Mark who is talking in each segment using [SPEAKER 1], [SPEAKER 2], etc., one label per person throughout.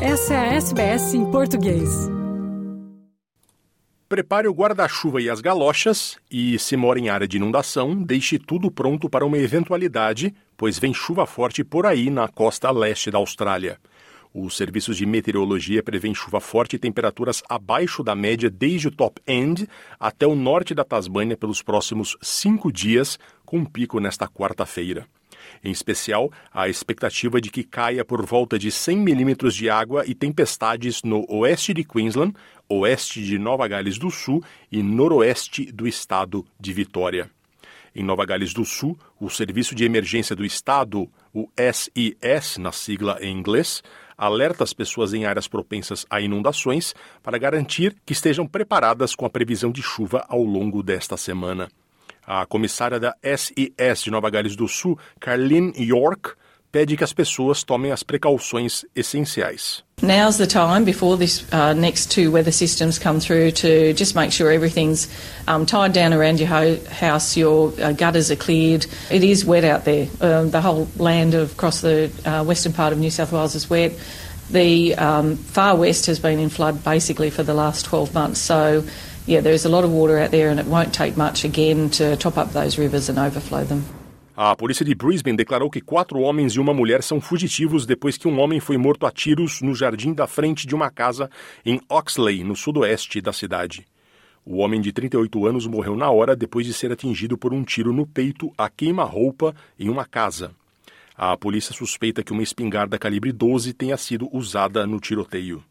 [SPEAKER 1] Essa é a SBS em português.
[SPEAKER 2] Prepare o guarda-chuva e as galochas e, se mora em área de inundação, deixe tudo pronto para uma eventualidade, pois vem chuva forte por aí na costa leste da Austrália. Os serviços de meteorologia prevêem chuva forte e temperaturas abaixo da média desde o top end até o norte da Tasmânia pelos próximos cinco dias, com pico nesta quarta-feira. Em especial, a expectativa de que caia por volta de 100 milímetros de água e tempestades no oeste de Queensland, oeste de Nova Gales do Sul e noroeste do estado de Vitória. Em Nova Gales do Sul, o Serviço de Emergência do Estado, o SIS na sigla em inglês, alerta as pessoas em áreas propensas a inundações para garantir que estejam preparadas com a previsão de chuva ao longo desta semana. A comissária da SIS de Nova Gales do Sul, Carlene York, pede que as pessoas tomem as precauções essenciais.
[SPEAKER 3] Now's the time before this uh, next two weather systems come through to just make sure everything's um, tied down around your ho- house, your uh, gutters are cleared. It is wet out there. Um, the whole land of, across the uh, western part of New South Wales is wet. The um, far west has been in flood basically for the last 12 months. So, yeah, there's a lot of water out there, and it won't take much again to top up those rivers and overflow them.
[SPEAKER 2] A polícia de Brisbane declarou que quatro homens e uma mulher são fugitivos depois que um homem foi morto a tiros no jardim da frente de uma casa em Oxley, no sudoeste da cidade. O homem de 38 anos morreu na hora depois de ser atingido por um tiro no peito a queima-roupa em uma casa. A polícia suspeita que uma espingarda calibre 12 tenha sido usada no tiroteio.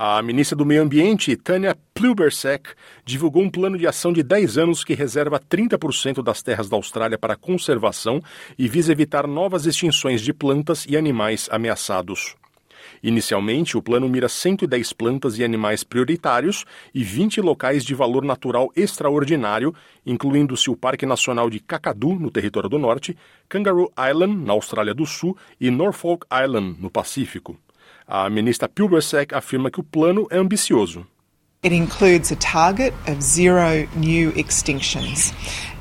[SPEAKER 2] A ministra do Meio Ambiente, Tânia Plibersek, divulgou um plano de ação de 10 anos que reserva 30% das terras da Austrália para conservação e visa evitar novas extinções de plantas e animais ameaçados. Inicialmente, o plano mira 110 plantas e animais prioritários e 20 locais de valor natural extraordinário, incluindo-se o Parque Nacional de Kakadu, no território do norte, Kangaroo Island, na Austrália do Sul, e Norfolk Island, no Pacífico. A ministra Pilbersek afirma que o plano é ambicioso.
[SPEAKER 4] It includes a target of zero new extinctions.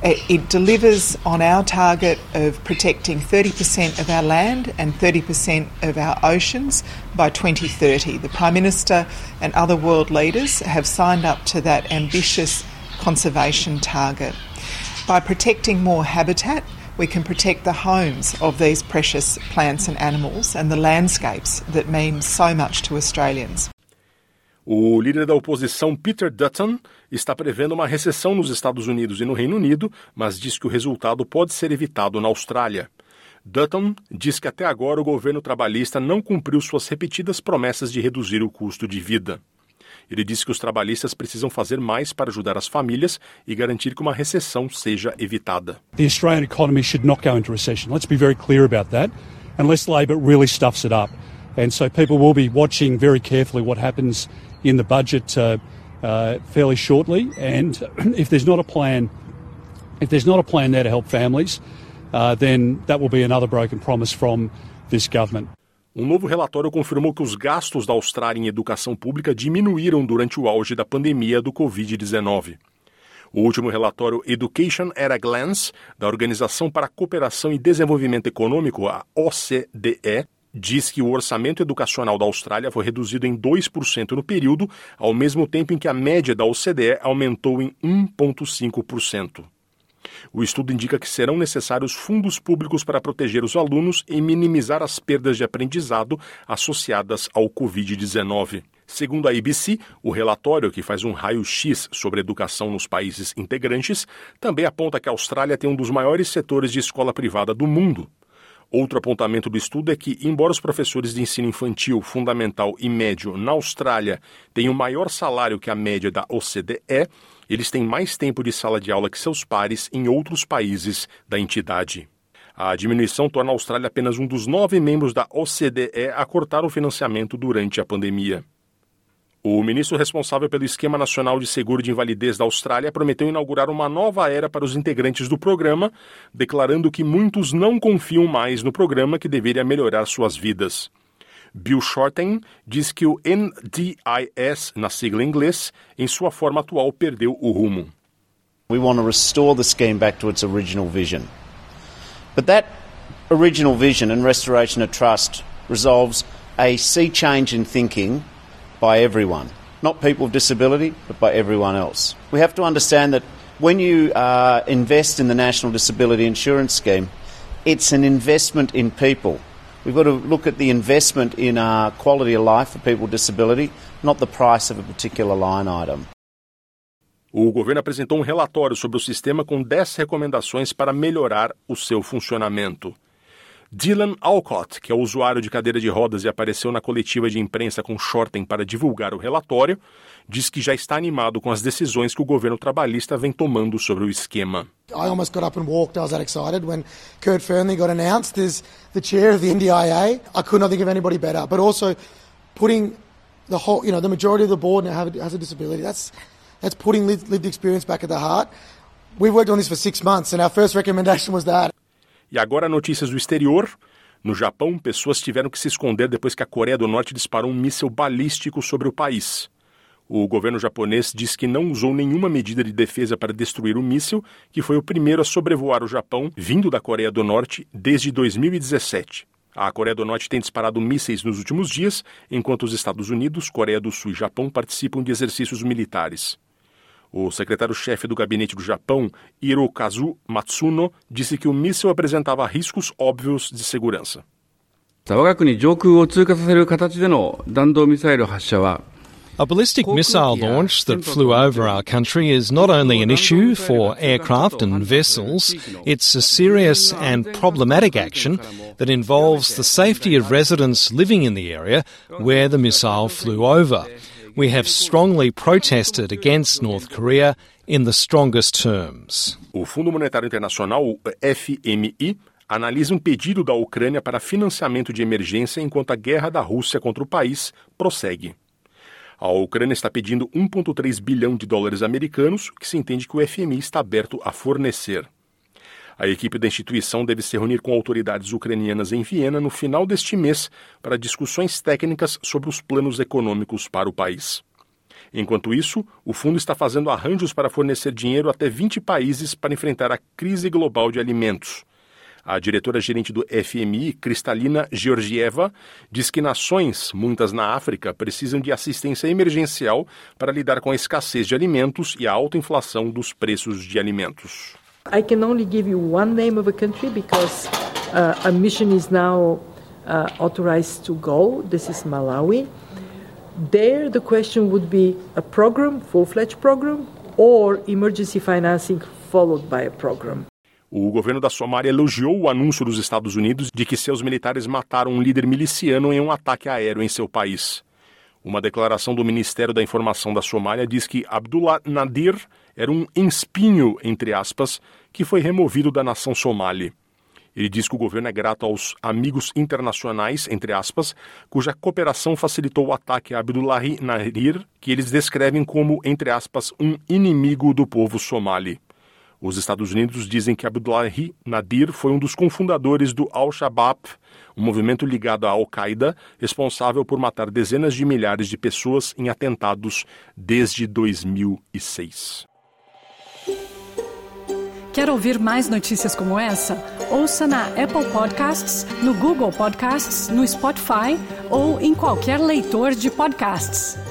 [SPEAKER 4] It delivers on our target of protecting 30% of our land and 30% of our oceans by 2030. The Prime Minister and other world leaders have signed up to that ambitious conservation target. By protecting more habitat, we can protect the homes of these precious plants and animals and the landscapes that mean so much to Australians.
[SPEAKER 2] O líder da oposição, Peter Dutton, está prevendo uma recessão nos Estados Unidos e no Reino Unido, mas diz que o resultado pode ser evitado na Austrália. Dutton diz que até agora o governo trabalhista não cumpriu suas repetidas promessas de reduzir o custo de vida. Ele disse que os trabalhistas precisam fazer mais para ajudar as famílias e garantir que uma recessão seja evitada.
[SPEAKER 5] The Australian economy should not go into recession. Let's be very clear about that, unless Labor really stuffs it up. And so people will be watching very carefully what happens in the budget uh, uh, fairly shortly. And if there's not a plan, if there's not a plan there to help families, uh, then that will be another broken promise from this government.
[SPEAKER 2] Um novo relatório confirmou que os gastos da Austrália em educação pública diminuíram durante o auge da pandemia do Covid-19. O último relatório Education at a Glance, da Organização para a Cooperação e Desenvolvimento Econômico, a OCDE, diz que o orçamento educacional da Austrália foi reduzido em 2% no período, ao mesmo tempo em que a média da OCDE aumentou em 1,5%. O estudo indica que serão necessários fundos públicos para proteger os alunos e minimizar as perdas de aprendizado associadas ao Covid-19. Segundo a ABC, o relatório, que faz um raio-x sobre educação nos países integrantes, também aponta que a Austrália tem um dos maiores setores de escola privada do mundo. Outro apontamento do estudo é que, embora os professores de ensino infantil, fundamental e médio na Austrália tenham maior salário que a média da OCDE, eles têm mais tempo de sala de aula que seus pares em outros países da entidade. A diminuição torna a Austrália apenas um dos nove membros da OCDE a cortar o financiamento durante a pandemia. O ministro responsável pelo Esquema Nacional de Seguro de Invalidez da Austrália prometeu inaugurar uma nova era para os integrantes do programa, declarando que muitos não confiam mais no programa que deveria melhorar suas vidas. Bill Shorten diz que o NDIS, na sigla em inglês, em sua forma atual perdeu o rumo.
[SPEAKER 6] We want to restore the scheme back to its original vision. But that original vision and restoration of trust resolves a sea change in thinking by everyone. Not people with disability, but by everyone else. We have to understand that when you uh, invest in the National Disability Insurance Scheme, it's an investment in people. We've got to look at the investment in uh, quality of life for people with disability, not the price of a particular line item.
[SPEAKER 2] O governo apresentou um relatório sobre o sistema com 10 recomendações para melhorar o seu funcionamento. Dylan Alcott, que é usuário de cadeira de rodas e apareceu na coletiva de imprensa com Shorten para divulgar o relatório, diz que já está animado com as decisões que o governo trabalhista vem tomando sobre o esquema.
[SPEAKER 7] I almost got up and walked. I was that excited when Kurt Fernley got announced as the chair of the NDIA. I could not think of anybody better. But also putting the whole, you know, the majority of the board now has a disability. That's that's putting lived experience back at the heart. We've worked on this for six months, and our first recommendation was that.
[SPEAKER 2] E agora notícias do exterior. No Japão, pessoas tiveram que se esconder depois que a Coreia do Norte disparou um míssil balístico sobre o país. O governo japonês diz que não usou nenhuma medida de defesa para destruir o míssil, que foi o primeiro a sobrevoar o Japão, vindo da Coreia do Norte, desde 2017. A Coreia do Norte tem disparado mísseis nos últimos dias, enquanto os Estados Unidos, Coreia do Sul e Japão participam de exercícios militares. O secretário-chefe do gabinete do Japão, Hirokazu Matsuno, disse que o míssil apresentava riscos óbvios de segurança.
[SPEAKER 8] 我が国上空を通過させる形での弾道ミサイル発射は
[SPEAKER 9] A ballistic missile launch that flew over our country is not only an issue for aircraft and vessels, it's a serious and problematic action that involves the safety of residents living in the area where the missile flew over. We have strongly protested against North Korea in the strongest terms.
[SPEAKER 2] O Fundo Monetário Internacional, o FMI, analisa um pedido da Ucrânia para financiamento de emergência enquanto a guerra da Rússia contra o país prossegue. A Ucrânia está pedindo 1,3 bilhão de dólares americanos, que se entende que o FMI está aberto a fornecer. A equipe da instituição deve se reunir com autoridades ucranianas em Viena no final deste mês para discussões técnicas sobre os planos econômicos para o país. Enquanto isso, o fundo está fazendo arranjos para fornecer dinheiro até 20 países para enfrentar a crise global de alimentos. A diretora-gerente do FMI, Kristalina Georgieva, diz que nações, muitas na África, precisam de assistência emergencial para lidar com a escassez de alimentos e a alta inflação dos preços de alimentos.
[SPEAKER 10] I can only give you one name of a country because uh, a mission is now uh, authorized to go. This is Malawi. There, the question would be a program, full-fledged program, or emergency financing followed by a program.
[SPEAKER 2] O governo da Somália elogiou o anúncio dos Estados Unidos de que seus militares mataram um líder miliciano em um ataque aéreo em seu país. Uma declaração do Ministério da Informação da Somália diz que Abdullah Nadir era um espinho, entre aspas, que foi removido da nação somali. Ele diz que o governo é grato aos amigos internacionais, entre aspas, cuja cooperação facilitou o ataque a Abdullahi Nadir, que eles descrevem como, entre aspas, um inimigo do povo somali. Os Estados Unidos dizem que Abdullahi Nadir foi um dos cofundadores do Al-Shabaab, um movimento ligado à Al-Qaeda, responsável por matar dezenas de milhares de pessoas em atentados desde 2006.
[SPEAKER 1] Quer ouvir mais notícias como essa? Ouça na Apple Podcasts, no Google Podcasts, no Spotify ou em qualquer leitor de podcasts.